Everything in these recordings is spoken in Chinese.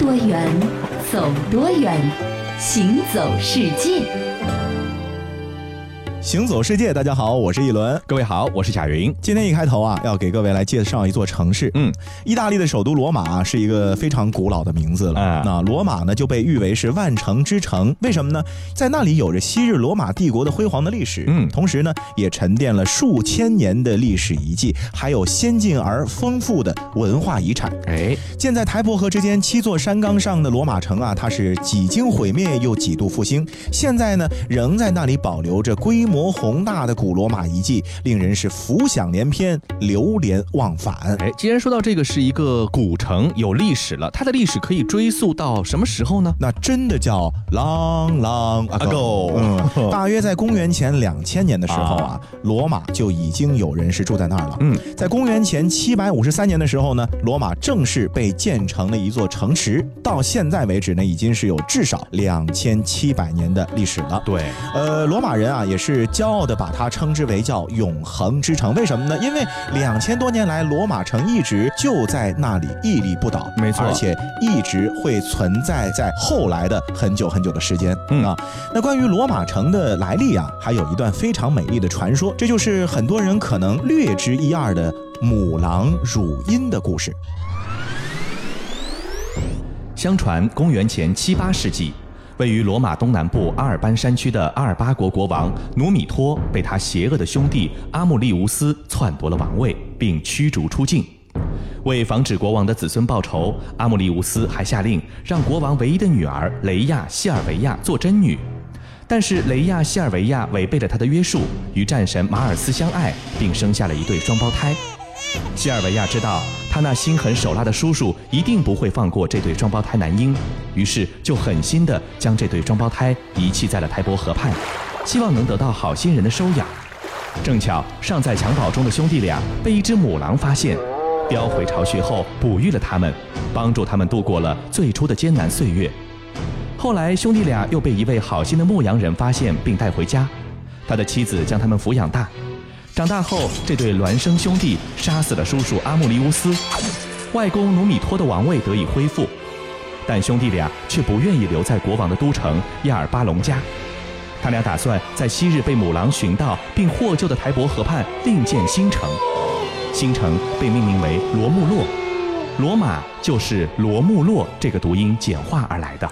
多远，走多远，行走世界。行走世界，大家好，我是一轮。各位好，我是贾云。今天一开头啊，要给各位来介绍一座城市。嗯，意大利的首都罗马是一个非常古老的名字了。那罗马呢，就被誉为是万城之城。为什么呢？在那里有着昔日罗马帝国的辉煌的历史。嗯，同时呢，也沉淀了数千年的历史遗迹，还有先进而丰富的文化遗产。哎，建在台伯河之间七座山冈上的罗马城啊，它是几经毁灭又几度复兴，现在呢，仍在那里保留着规。模宏大的古罗马遗迹，令人是浮想联翩、流连忘返。哎，既然说到这个是一个古城，有历史了，它的历史可以追溯到什么时候呢？那真的叫 long long ago。嗯，大约在公元前两千年的时候啊，罗马就已经有人是住在那儿了。嗯，在公元前七百五十三年的时候呢，罗马正式被建成了一座城池。到现在为止呢，已经是有至少两千七百年的历史了。对，呃，罗马人啊，也是。骄傲地把它称之为叫永恒之城，为什么呢？因为两千多年来，罗马城一直就在那里屹立不倒，没错，而且一直会存在在后来的很久很久的时间嗯啊。那关于罗马城的来历啊，还有一段非常美丽的传说，这就是很多人可能略知一二的母狼乳音的故事。相传，公元前七八世纪。位于罗马东南部阿尔班山区的阿尔巴国国王努米托被他邪恶的兄弟阿穆利乌斯篡夺了王位，并驱逐出境。为防止国王的子孙报仇，阿穆利乌斯还下令让国王唯一的女儿雷亚西尔维亚做真女。但是雷亚西尔维亚违背了他的约束，与战神马尔斯相爱，并生下了一对双胞胎。西尔维亚知道。他那心狠手辣的叔叔一定不会放过这对双胞胎男婴，于是就狠心地将这对双胞胎遗弃在了台伯河畔，希望能得到好心人的收养。正巧尚在襁褓中的兄弟俩被一只母狼发现，叼回巢穴后哺育了他们，帮助他们度过了最初的艰难岁月。后来兄弟俩又被一位好心的牧羊人发现并带回家，他的妻子将他们抚养大。长大后，这对孪生兄弟杀死了叔叔阿穆利乌斯，外公努米托的王位得以恢复，但兄弟俩却不愿意留在国王的都城亚尔巴隆家，他俩打算在昔日被母狼寻到并获救的台伯河畔另建新城，新城被命名为罗穆洛，罗马就是罗穆洛这个读音简化而来的。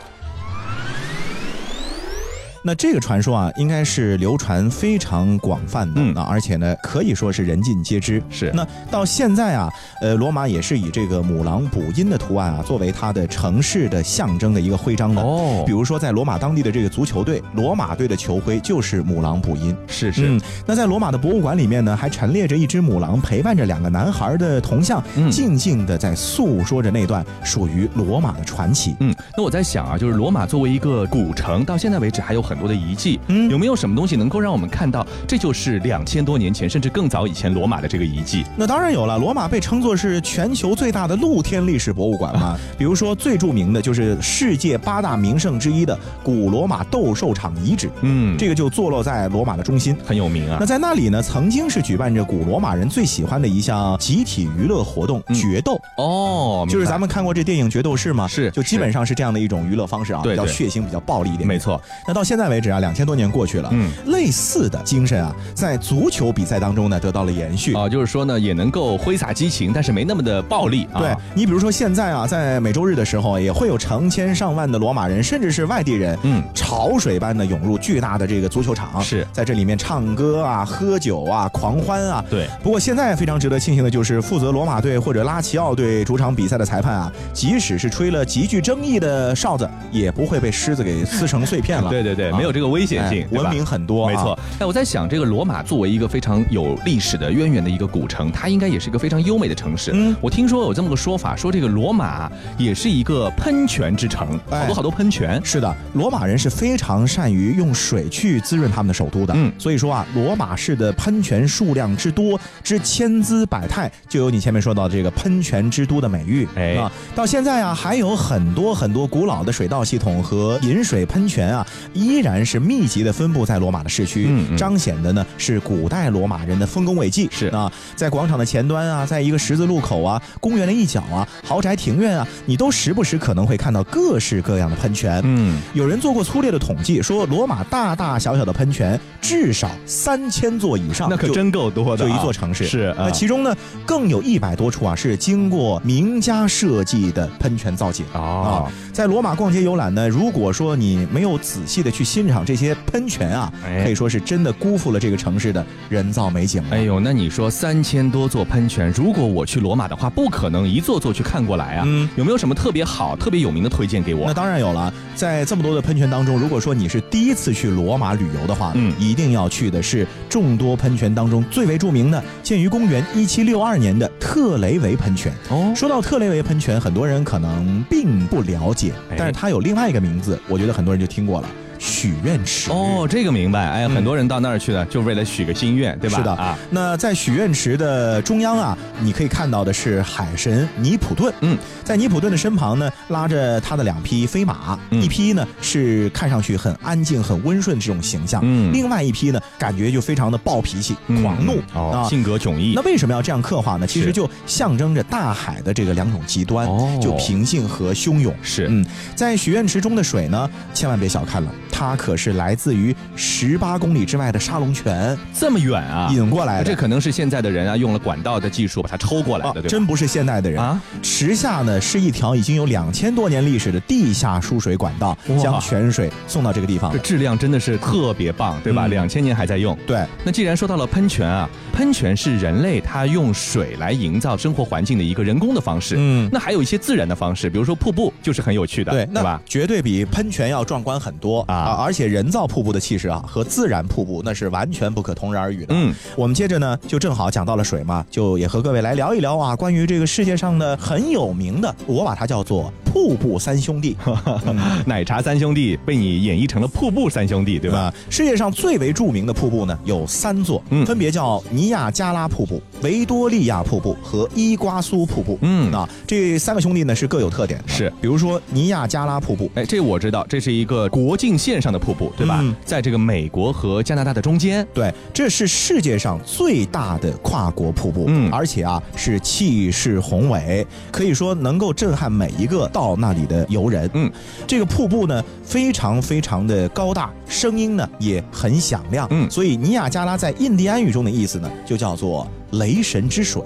那这个传说啊，应该是流传非常广泛的，嗯，而且呢，可以说是人尽皆知。是。那到现在啊，呃，罗马也是以这个母狼补音的图案啊，作为它的城市的象征的一个徽章的。哦。比如说，在罗马当地的这个足球队，罗马队的球徽就是母狼补音。是是。嗯。那在罗马的博物馆里面呢，还陈列着一只母狼陪伴着两个男孩的铜像，静静的在诉说着那段属于罗马的传奇。嗯。那我在想啊，就是罗马作为一个古城，到现在为止还有。很多的遗迹，嗯，有没有什么东西能够让我们看到，这就是两千多年前甚至更早以前罗马的这个遗迹？那当然有了，罗马被称作是全球最大的露天历史博物馆嘛。比如说最著名的就是世界八大名胜之一的古罗马斗兽场遗址，嗯，这个就坐落在罗马的中心，很有名啊。那在那里呢，曾经是举办着古罗马人最喜欢的一项集体娱乐活动——决斗。哦，就是咱们看过这电影《决斗士》吗？是，就基本上是这样的一种娱乐方式啊，比较血腥，比较暴力一点。没错。那到现现在为止啊，两千多年过去了，嗯，类似的精神啊，在足球比赛当中呢得到了延续啊，就是说呢，也能够挥洒激情，但是没那么的暴力啊。对你比如说现在啊，在每周日的时候，也会有成千上万的罗马人，甚至是外地人，嗯，潮水般的涌入巨大的这个足球场，是在这里面唱歌啊、喝酒啊、狂欢啊。对。不过现在非常值得庆幸的就是，负责罗马队或者拉齐奥队主场比赛的裁判啊，即使是吹了极具争议的哨子，也不会被狮子给撕成碎片了。对 对对，没有这个危险性。文明很多，没错。哎，我在想，这个罗马作为一个非常有历史的渊源的一个古城，它应该也是一个非常优美的城市。嗯，我听说有这么个说法，说这个罗马也是一个喷泉之城，好多好多喷泉。是的，罗马人是非常善于用水去滋润他们的首都的。嗯，所以说啊，罗马市的喷泉数量之多之千姿百态，就有你前面说到这个喷泉之都的美誉。哎，啊，到现在啊，还有很多很多古老的水道系统和饮水喷泉啊，依虽然是密集的分布在罗马的市区，彰显的呢是古代罗马人的丰功伟绩。是啊，在广场的前端啊，在一个十字路口啊，公园的一角啊，豪宅庭院啊，你都时不时可能会看到各式各样的喷泉。嗯，有人做过粗略的统计，说罗马大大小小的喷泉至少三千座以上，那可真够多的，就一座城市。是，那其中呢，更有一百多处啊是经过名家设计的喷泉造景啊。在罗马逛街游览呢，如果说你没有仔细的去欣赏这些喷泉啊，可以说是真的辜负了这个城市的人造美景了。哎呦，那你说三千多座喷泉，如果我去罗马的话，不可能一座座去看过来啊。嗯，有没有什么特别好、特别有名的推荐给我？那当然有了，在这么多的喷泉当中，如果说你是第一次去罗马旅游的话，嗯，一定要去的是众多喷泉当中最为著名的，建于公元一七六二年的特雷维喷泉。哦，说到特雷维喷泉，很多人可能并不了解，但是它有另外一个名字，我觉得很多人就听过了。许愿池哦，这个明白。哎，很多人到那儿去呢，就为了许个心愿，对吧？是的啊。那在许愿池的中央啊，你可以看到的是海神尼普顿。嗯，在尼普顿的身旁呢，拉着他的两匹飞马，一匹呢是看上去很安静、很温顺这种形象，嗯，另外一匹呢，感觉就非常的暴脾气、狂怒啊，性格迥异。那为什么要这样刻画呢？其实就象征着大海的这个两种极端，就平静和汹涌。是，嗯，在许愿池中的水呢，千万别小看了。它可是来自于十八公里之外的沙龙泉，这么远啊，引过来的。这可能是现在的人啊，用了管道的技术把它抽过来的，对吧？真不是现代的人啊。池下呢是一条已经有两千多年历史的地下输水管道，将泉水送到这个地方。这质量真的是特别棒，对吧？两千年还在用。对。那既然说到了喷泉啊，喷泉是人类他用水来营造生活环境的一个人工的方式。嗯。那还有一些自然的方式，比如说瀑布，就是很有趣的，对，对吧？绝对比喷泉要壮观很多啊。啊，而且人造瀑布的气势啊，和自然瀑布那是完全不可同日而语的。嗯，我们接着呢，就正好讲到了水嘛，就也和各位来聊一聊啊，关于这个世界上的很有名的，我把它叫做瀑布三兄弟，奶茶三兄弟被你演绎成了瀑布三兄弟，对吧？世界上最为著名的瀑布呢，有三座，分别叫尼亚加拉瀑布、维多利亚瀑布和伊瓜苏瀑布。嗯，啊，这三个兄弟呢是各有特点的，是，比如说尼亚加拉瀑布，哎，这我知道，这是一个国境线上的瀑布，对吧？在这个美国和加拿大的中间，对，这是世界上最大的跨国瀑布，嗯，而且啊是气势宏伟，可以说能够震撼每一个到那里的游人，嗯，这个瀑布呢非常非常的高大，声音呢也很响亮，嗯，所以尼亚加拉在印第安语中的意思呢就叫做。雷神之水，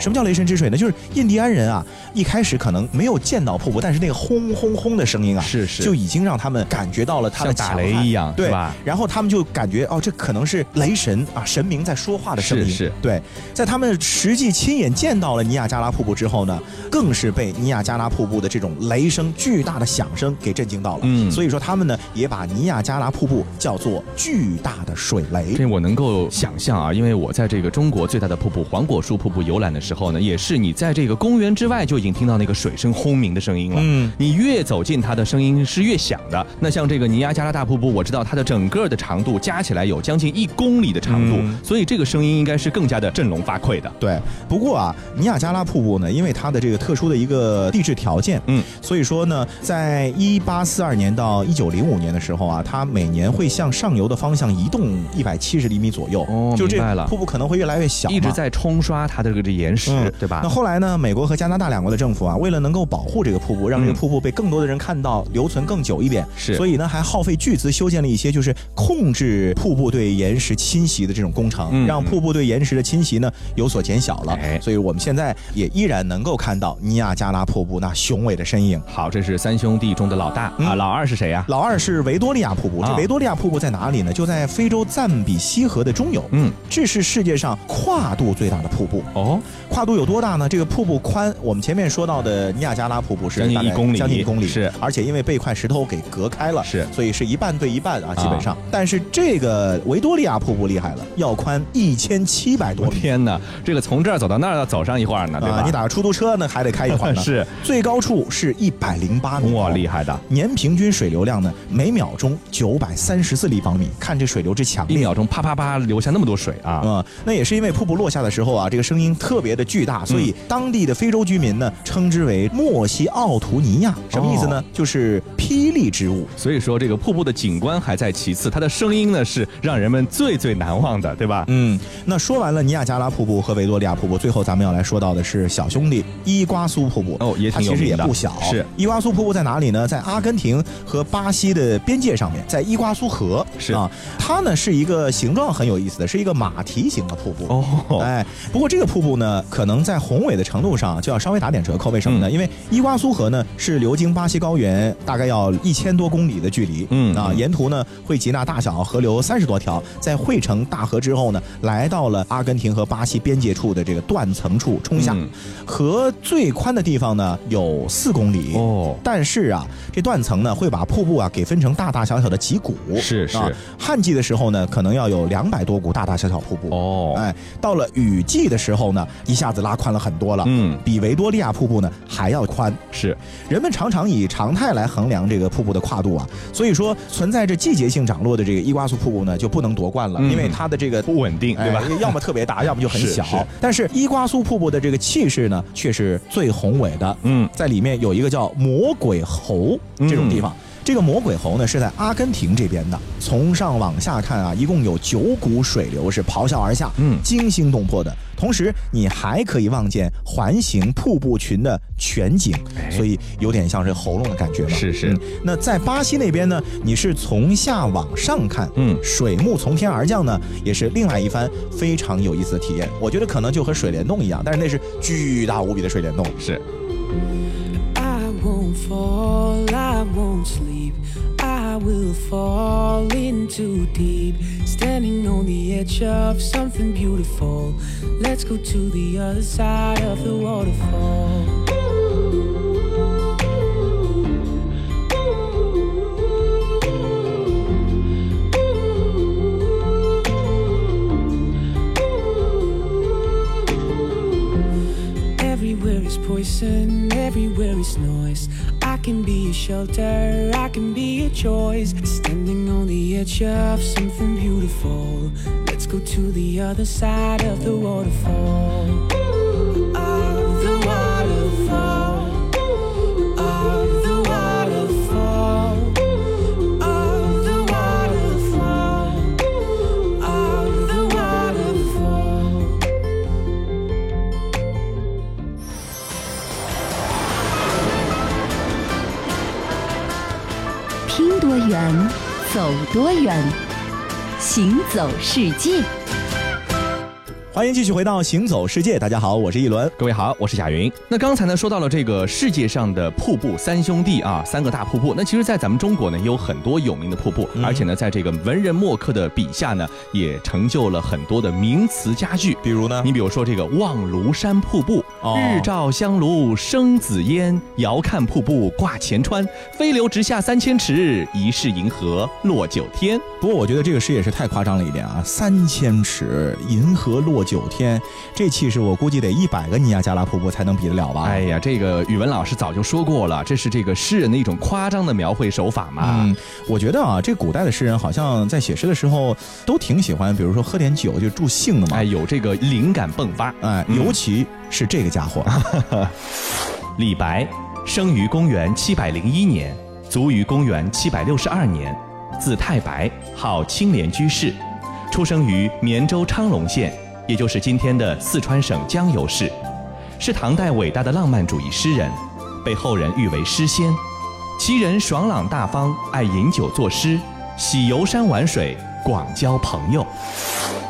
什么叫雷神之水呢？就是印第安人啊，一开始可能没有见到瀑布，但是那个轰轰轰的声音啊，是是，就已经让他们感觉到了它的打雷一样，对吧？然后他们就感觉哦，这可能是雷神啊，神明在说话的声音。是是，对，在他们实际亲眼见到了尼亚加拉瀑布之后呢，更是被尼亚加拉瀑布的这种雷声巨大的响声给震惊到了。嗯，所以说他们呢也把尼亚加拉瀑布叫做巨大的水雷。这我能够想象啊，因为我在这个中国最大的。瀑布黄果树瀑布游览的时候呢，也是你在这个公园之外就已经听到那个水声轰鸣的声音了。嗯，你越走近，它的声音是越响的。那像这个尼亚加拉大瀑布，我知道它的整个的长度加起来有将近一公里的长度，所以这个声音应该是更加的振聋发聩的。对，不过啊，尼亚加拉瀑布呢，因为它的这个特殊的一个地质条件，嗯，所以说呢，在一八四二年到一九零五年的时候啊，它每年会向上游的方向移动一百七十厘米左右。哦，就这了，瀑布可能会越来越小。在冲刷它的这个岩石，对吧？那后来呢？美国和加拿大两国的政府啊，为了能够保护这个瀑布，让这个瀑布被更多的人看到，留存更久一点，是，所以呢，还耗费巨资修建了一些就是控制瀑布对岩石侵袭的这种工程，让瀑布对岩石的侵袭呢有所减小了。所以我们现在也依然能够看到尼亚加拉瀑布那雄伟的身影。好，这是三兄弟中的老大啊，老二是谁呀？老二是维多利亚瀑布。这维多利亚瀑布在哪里呢？就在非洲赞比西河的中游。嗯，这是世界上跨度最大的瀑布。哦，跨度有多大呢？这个瀑布宽，我们前面说到的尼亚加拉瀑布是将近一公里，将近一公里是，而且因为被一块石头给隔开了，是，所以是一半对一半啊，基本上。但是这个维多利亚瀑布厉害了，要宽一千七百多米。天哪，这个从这儿走到那儿要走上一会儿呢，对吧？你打个出租车呢，还得开一会儿呢。是，最高处是一百零八米，哇，厉害的。年平均水流量呢，每秒钟九百三十四立方米，看这水流之强，一秒钟啪啪啪流下那么多水啊！嗯，那也是因为瀑布落。落下的时候啊，这个声音特别的巨大，所以当地的非洲居民呢称之为莫西奥图尼亚，什么意思呢？就是霹雳之物。所以说这个瀑布的景观还在其次，它的声音呢是让人们最最难忘的，对吧？嗯，那说完了尼亚加拉瀑布和维多利亚瀑布，最后咱们要来说到的是小兄弟伊瓜苏瀑布。哦，也挺有名的。其实也不小。是伊瓜苏瀑布在哪里呢？在阿根廷和巴西的边界上面，在伊瓜苏河。是啊，它呢是一个形状很有意思的，是一个马蹄形的瀑布。哦，哎，不过这个瀑布呢，可能在宏伟的程度上就要稍微打点折扣。为什么呢？因为伊瓜苏河呢是流经巴西高原，大概要一千多公里的距离。嗯啊，沿途呢会集纳大小河流三十多条，在汇成大河之后呢，来到了阿根廷和巴西边界处的这个断层处冲下。河最宽的地方呢有四公里。哦，但是啊，这断层呢会把瀑布啊给分成大大小小的几股。是是。旱季的时候呢，可能要有两百多股大大小小瀑布。哦，哎，到了雨季的时候呢，一下子拉宽了很多了。嗯，比维多利亚瀑布呢还要宽。是，人们常常以常态来衡量这个瀑布的跨度啊，所以说存在着季节性涨落的这个伊瓜苏瀑布呢就不能夺冠了，因为它的这个不稳定，对吧？要么特别大，要么就很小。但是伊瓜苏瀑布的这个气势呢却是最宏伟的。嗯，在里面有一个叫魔鬼猴这种地方。这个魔鬼猴呢是在阿根廷这边的，从上往下看啊，一共有九股水流是咆哮而下，嗯，惊心动魄的。同时，你还可以望见环形瀑布群的全景，所以有点像是喉咙的感觉吧？是是。那在巴西那边呢，你是从下往上看，嗯，水幕从天而降呢，也是另外一番非常有意思的体验。我觉得可能就和水帘洞一样，但是那是巨大无比的水帘洞。是。Will fall into deep. Standing on the edge of something beautiful. Let's go to the other side of the waterfall. Everywhere is poison, everywhere is noise can be a shelter, I can be a choice. Standing on the edge of something beautiful. Let's go to the other side of the waterfall. 走多远，行走世界。欢迎继续回到《行走世界》，大家好，我是一轮，各位好，我是贾云。那刚才呢说到了这个世界上的瀑布三兄弟啊，三个大瀑布。那其实，在咱们中国呢，也有很多有名的瀑布，而且呢，在这个文人墨客的笔下呢，也成就了很多的名词佳句。比如呢，你比如说这个望庐山瀑布，日照香炉生紫烟，遥看瀑布挂前川，飞流直下三千尺，疑是银河落九天。不过我觉得这个诗也是太夸张了一点啊，三千尺，银河落。九天，这气势我估计得一百个尼亚加拉瀑布才能比得了吧？哎呀，这个语文老师早就说过了，这是这个诗人的一种夸张的描绘手法嘛。嗯，我觉得啊，这古代的诗人好像在写诗的时候都挺喜欢，比如说喝点酒就助兴的嘛。哎，有这个灵感迸发。哎，尤其是这个家伙，李白，生于公元七百零一年，卒于公元七百六十二年，字太白，号青莲居士，出生于绵州昌隆县。也就是今天的四川省江油市，是唐代伟大的浪漫主义诗人，被后人誉为诗仙。其人爽朗大方，爱饮酒作诗，喜游山玩水，广交朋友。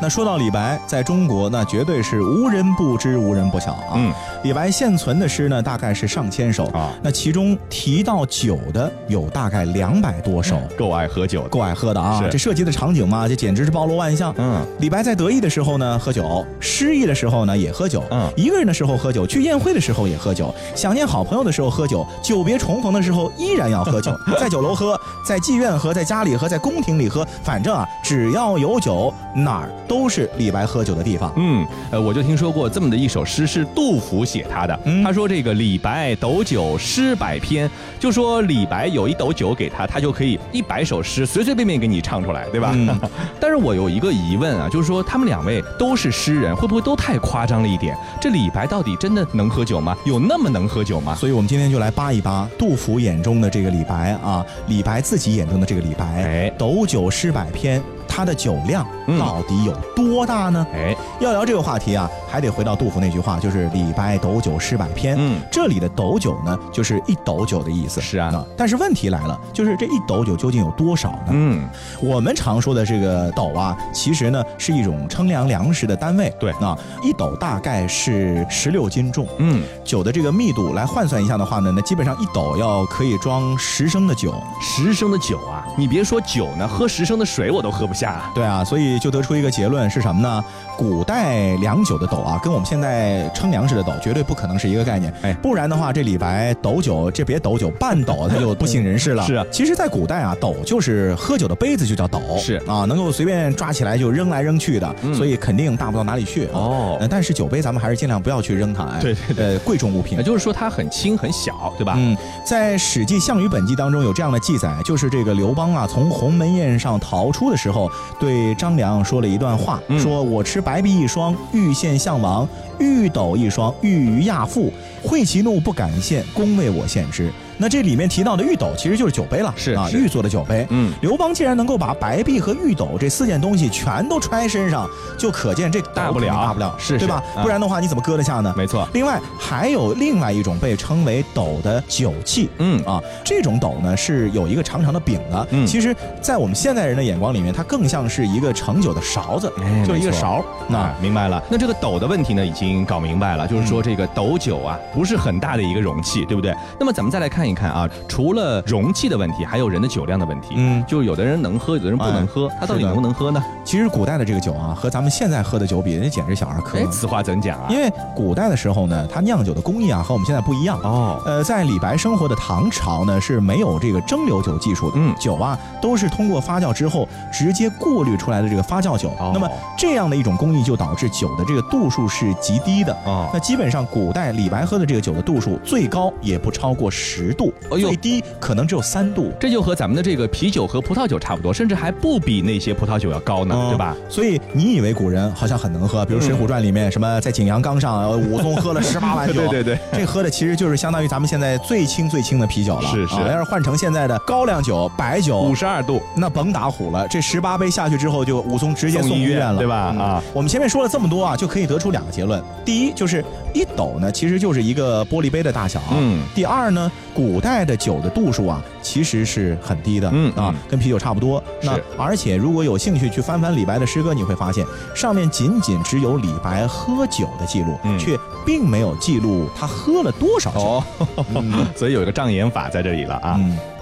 那说到李白，在中国那绝对是无人不知、无人不晓啊。嗯，李白现存的诗呢，大概是上千首啊。那其中提到酒的有大概两百多首，够爱喝酒，够爱喝的啊。这涉及的场景嘛，这简直是包罗万象。嗯，李白在得意的时候呢喝酒，失意的时候呢也喝酒。嗯，一个人的时候喝酒，去宴会的时候也喝酒，想念好朋友的时候喝酒，久别重逢的时候依然要喝酒，在酒楼喝，在妓院喝，在家里喝，在宫廷里喝，反正啊，只要有酒哪儿。都是李白喝酒的地方。嗯，呃，我就听说过这么的一首诗是杜甫写他的。他说这个李白斗酒诗百篇，就说李白有一斗酒给他，他就可以一百首诗随随便便给你唱出来，对吧？但是我有一个疑问啊，就是说他们两位都是诗人，会不会都太夸张了一点？这李白到底真的能喝酒吗？有那么能喝酒吗？所以我们今天就来扒一扒杜甫眼中的这个李白啊，李白自己眼中的这个李白。哎，斗酒诗百篇。他的酒量到底有多大呢？哎，要聊这个话题啊，还得回到杜甫那句话，就是“李白斗酒诗百篇”。嗯，这里的斗酒呢，就是一斗酒的意思。是啊，但是问题来了，就是这一斗酒究竟有多少呢？嗯，我们常说的这个斗啊，其实呢是一种称量粮食的单位。对，那一斗大概是十六斤重。嗯，酒的这个密度来换算一下的话呢，那基本上一斗要可以装十升的酒。十升的酒啊，你别说酒呢，喝十升的水我都喝不下。对啊，所以就得出一个结论是什么呢？古代量酒的斗啊，跟我们现在称粮食的斗绝对不可能是一个概念。哎，不然的话，这李白斗酒，这别斗酒，半斗他就不省人事了。是啊，其实，在古代啊，斗就是喝酒的杯子，就叫斗。是啊，能够随便抓起来就扔来扔去的，所以肯定大不到哪里去。哦，但是酒杯咱们还是尽量不要去扔它。哎，对对对，贵重物品。也就是说，它很轻很小，对吧？嗯，在《史记项羽本纪》当中有这样的记载，就是这个刘邦啊，从鸿门宴上逃出的时候。对张良说了一段话，说我持白璧一双，欲献项王；玉斗一双，欲于亚父。会其怒不敢献，公为我献之。那这里面提到的玉斗其实就是酒杯了，是啊，玉做的酒杯。嗯，刘邦既然能够把白璧和玉斗这四件东西全都揣身上，就可见这大不了，大不了，是，对吧？不然的话，你怎么搁得下呢？没错。另外还有另外一种被称为斗的酒器，嗯啊，这种斗呢是有一个长长的柄的。嗯，其实，在我们现代人的眼光里面，它更像是一个盛酒的勺子，就是一个勺。那明白了。那这个斗的问题呢，已经搞明白了，就是说这个斗酒啊，不是很大的一个容器，对不对？那么咱们再来看一看啊，除除了容器的问题，还有人的酒量的问题。嗯，就有的人能喝，有的人不能喝。他到底能不能喝呢？其实古代的这个酒啊，和咱们现在喝的酒比，人家简直小儿科。哎，此话怎讲啊？因为古代的时候呢，它酿酒的工艺啊，和我们现在不一样。哦，呃，在李白生活的唐朝呢，是没有这个蒸馏酒技术的。嗯，酒啊，都是通过发酵之后直接过滤出来的这个发酵酒。那么这样的一种工艺，就导致酒的这个度数是极低的。哦，那基本上古代李白喝的这个酒的度数，最高也不超过十度，最低。可能只有三度，这就和咱们的这个啤酒和葡萄酒差不多，甚至还不比那些葡萄酒要高呢，对吧？所以你以为古人好像很能喝，比如《水浒传》里面什么在景阳冈上武松喝了十八 碗酒，对对对，这喝的其实就是相当于咱们现在最轻最轻的啤酒了。是是，要是换成现在的高粱酒、白酒，五十二度，那甭打虎了。这十八杯下去之后，就武松直接送医院了，对吧？啊，我们前面说了这么多啊，就可以得出两个结论：第一，就是一斗呢，其实就是一个玻璃杯的大小；嗯，第二呢，古代的酒的度数啊。其实是很低的，嗯啊，跟啤酒差不多。那而且如果有兴趣去翻翻李白的诗歌，你会发现上面仅仅只有李白喝酒的记录，却并没有记录他喝了多少酒。所以有一个障眼法在这里了啊。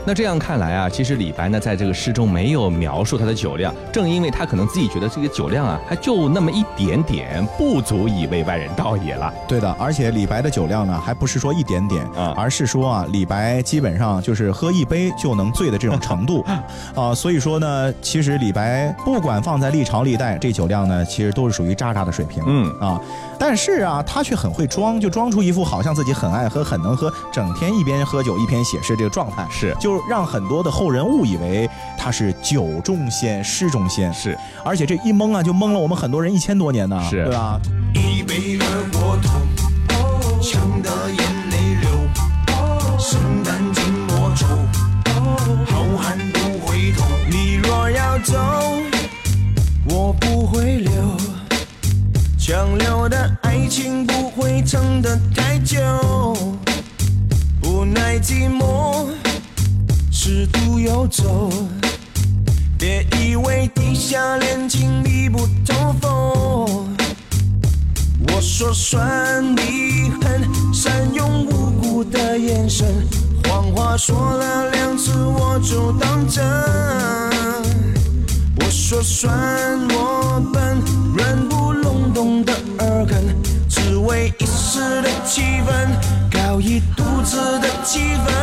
那这样看来啊，其实李白呢，在这个诗中没有描述他的酒量，正因为他可能自己觉得这个酒量啊，还就那么一点点，不足以为外人道也了。对的，而且李白的酒量呢，还不是说一点点啊，而是说啊，李白基本上就是喝一杯就能醉的这种程度 啊。所以说呢，其实李白不管放在历朝历代，这酒量呢，其实都是属于渣渣的水平。嗯啊，但是啊，他却很会装，就装出一副好像自己很爱喝、很能喝，整天一边喝酒一边写诗这个状态。是，就。让很多的后人误以为他是酒中仙、诗中仙，是，而且这一蒙啊，就蒙了我们很多人一千多年呢，是，对吧？一杯呛得眼泪流，好汉不回头。你若要走，我不会留，强留的爱情不会撑得太久，无奈寂寞。尺度游走，别以为地下恋情密不透风。我说算你狠，善用无辜的眼神，谎话说了两次我就当真。我说算我笨，软不隆咚的耳根，只为一时的气氛，搞一肚子的气氛。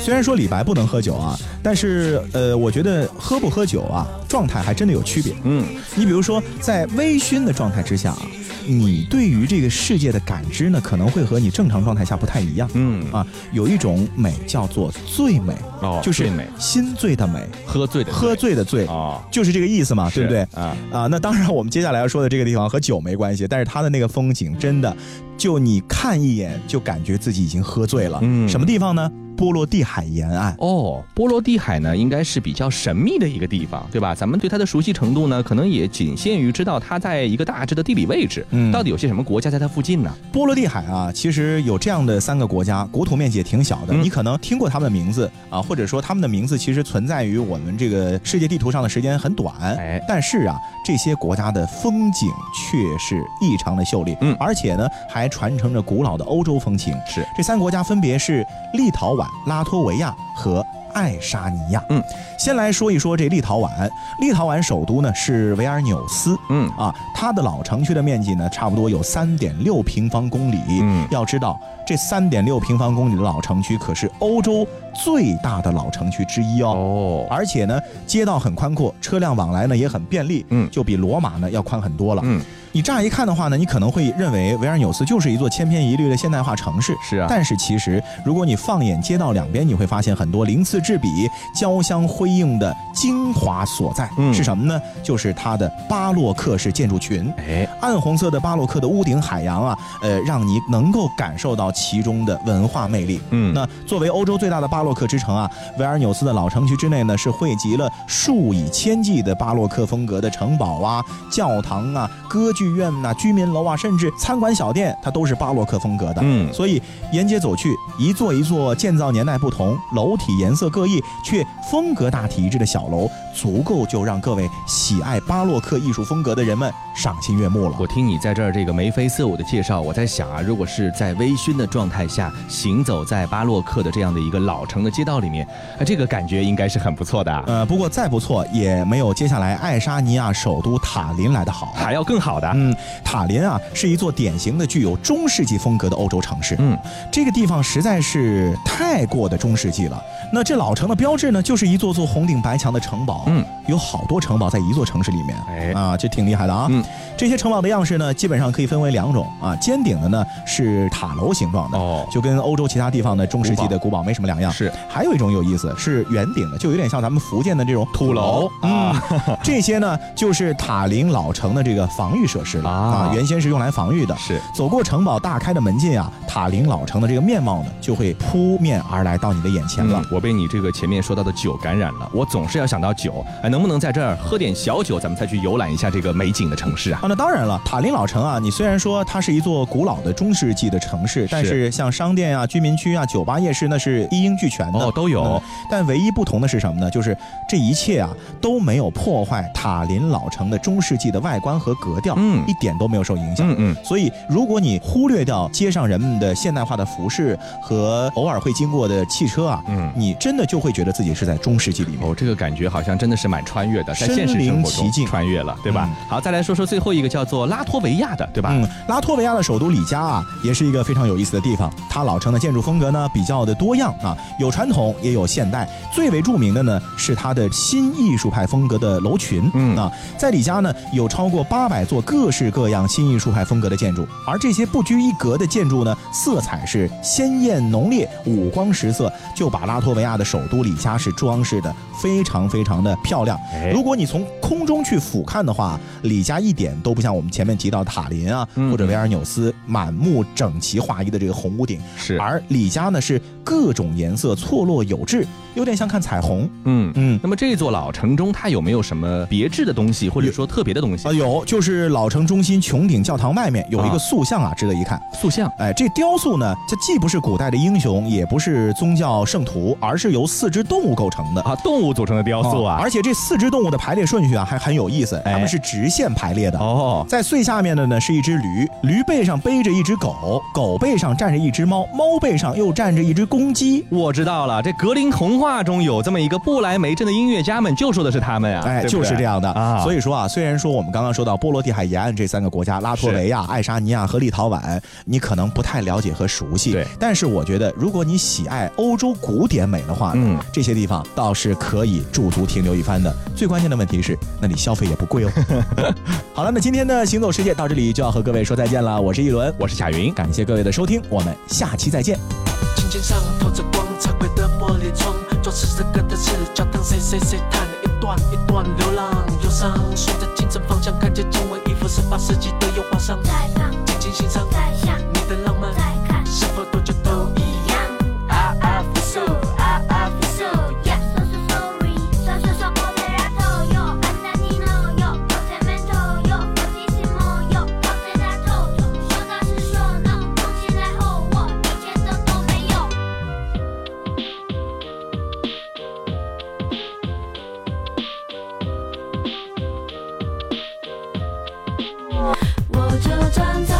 虽然然说李白不能喝酒啊，但是呃，我觉得喝不喝酒啊，状态还真的有区别。嗯，你比如说在微醺的状态之下啊。你对于这个世界的感知呢，可能会和你正常状态下不太一样。嗯啊，有一种美叫做醉美，哦，就是美，心醉的美，喝醉的喝醉的醉啊，就是这个意思嘛，对不对？啊啊，那当然，我们接下来要说的这个地方和酒没关系，但是它的那个风景真的，就你看一眼就感觉自己已经喝醉了。嗯，什么地方呢？波罗的海沿岸哦，波罗的海呢，应该是比较神秘的一个地方，对吧？咱们对它的熟悉程度呢，可能也仅限于知道它在一个大致的地理位置。嗯，到底有些什么国家在它附近呢？波罗的海啊，其实有这样的三个国家，国土面积也挺小的。你可能听过他们的名字啊，或者说他们的名字其实存在于我们这个世界地图上的时间很短。哎，但是啊，这些国家的风景却是异常的秀丽。嗯，而且呢，还传承着古老的欧洲风情。是，这三个国家分别是立陶宛。拉脱维亚和爱沙尼亚。嗯，先来说一说这立陶宛。立陶宛首都呢是维尔纽斯。嗯啊，它的老城区的面积呢差不多有三点六平方公里。嗯，要知道这三点六平方公里的老城区可是欧洲最大的老城区之一哦。哦，而且呢街道很宽阔，车辆往来呢也很便利。嗯，就比罗马呢要宽很多了。嗯。你乍一看的话呢，你可能会认为维尔纽斯就是一座千篇一律的现代化城市。是啊，但是其实，如果你放眼街道两边，你会发现很多鳞次栉比、交相辉映的精华所在。嗯，是什么呢？就是它的巴洛克式建筑群。哎，暗红色的巴洛克的屋顶海洋啊，呃，让你能够感受到其中的文化魅力。嗯，那作为欧洲最大的巴洛克之城啊，维尔纽斯的老城区之内呢，是汇集了数以千计的巴洛克风格的城堡啊、教堂啊、歌剧。剧院呐，居民楼啊，甚至餐馆小店，它都是巴洛克风格的。嗯，所以沿街走去，一座一座建造年代不同、楼体颜色各异却风格大体一致的小楼，足够就让各位喜爱巴洛克艺术风格的人们赏心悦目了。我听你在这儿这个眉飞色舞的介绍，我在想啊，如果是在微醺的状态下行走在巴洛克的这样的一个老城的街道里面，啊，这个感觉应该是很不错的。呃，不过再不错也没有接下来爱沙尼亚首都塔林来的好，还要更好的。嗯，塔林啊，是一座典型的具有中世纪风格的欧洲城市。嗯，这个地方实在是太过的中世纪了。那这老城的标志呢，就是一座座红顶白墙的城堡。嗯，有好多城堡在一座城市里面。哎，啊，这挺厉害的啊。嗯，这些城堡的样式呢，基本上可以分为两种啊。尖顶的呢是塔楼形状的，哦，就跟欧洲其他地方的中世纪的古堡没什么两样。是，还有一种有意思，是圆顶的，就有点像咱们福建的这种土楼啊。这些呢，就是塔林老城的这个防御设施了啊。原先是用来防御的。是，走过城堡大开的门禁啊，塔林老城的这个面貌呢，就会扑面而来到你的眼前了。我。被你这个前面说到的酒感染了，我总是要想到酒，哎，能不能在这儿喝点小酒，咱们再去游览一下这个美景的城市啊？啊，那当然了，塔林老城啊，你虽然说它是一座古老的中世纪的城市，但是像商店啊、居民区啊、酒吧夜市，那是一应俱全的哦，都有。但唯一不同的是什么呢？就是这一切啊都没有破坏塔林老城的中世纪的外观和格调，嗯，一点都没有受影响，嗯嗯。所以如果你忽略掉街上人们的现代化的服饰和偶尔会经过的汽车啊，嗯，你真的就会觉得。自己是在中世纪里面，哦，这个感觉好像真的是蛮穿越的，在现实生活中穿越了，对吧？好，再来说说最后一个叫做拉脱维亚的，对吧？嗯，拉脱维亚的首都里加啊，也是一个非常有意思的地方。它老城的建筑风格呢比较的多样啊，有传统也有现代。最为著名的呢是它的新艺术派风格的楼群。嗯啊，在里加呢有超过八百座各式各样新艺术派风格的建筑，而这些不拘一格的建筑呢，色彩是鲜艳浓烈，五光十色，就把拉脱维亚的首都里。加是装饰的非常非常的漂亮。如果你从空中去俯瞰的话，李家一点都不像我们前面提到塔林啊，或者维尔纽斯满目整齐划一的这个红屋顶。是，而李家呢是各种颜色错落有致，有点像看彩虹。嗯嗯。那么这座老城中，它有没有什么别致的东西，或者说特别的东西啊？有，就是老城中心穹顶教堂外面有一个塑像啊，值得一看。塑像，哎，这雕塑呢，它既不是古代的英雄，也不是宗教圣徒，而是由四只。动物构成的啊，动物组成的雕塑啊，而且这四只动物的排列顺序啊，还很有意思，它们是直线排列的。哦，在最下面的呢是一只驴，驴背上背着一只狗，狗背上站着一只猫，猫背上又站着一只公鸡。我知道了，这格林童话中有这么一个不来梅镇的音乐家们，就说的是他们啊。哎，就是这样的啊。所以说啊，虽然说我们刚刚说到波罗的海沿岸这三个国家，拉脱维亚、爱沙尼亚和立陶宛，你可能不太了解和熟悉。对，但是我觉得，如果你喜爱欧洲古典美的话，嗯，这些地方倒是可以驻足停留一番的。最关键的问题是，那里消费也不贵哦。好了，那今天的行走世界到这里就要和各位说再见了。我是一轮，我是贾云，感谢各位的收听，我们下期再见。上透着光，彩绘的玻璃窗，装饰着歌的赤脚踏谁谁谁弹一段一段流浪忧伤，顺着清晨方向，看见八世纪的油画上，静静欣赏。我就站在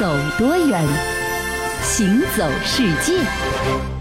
走多远，行走世界。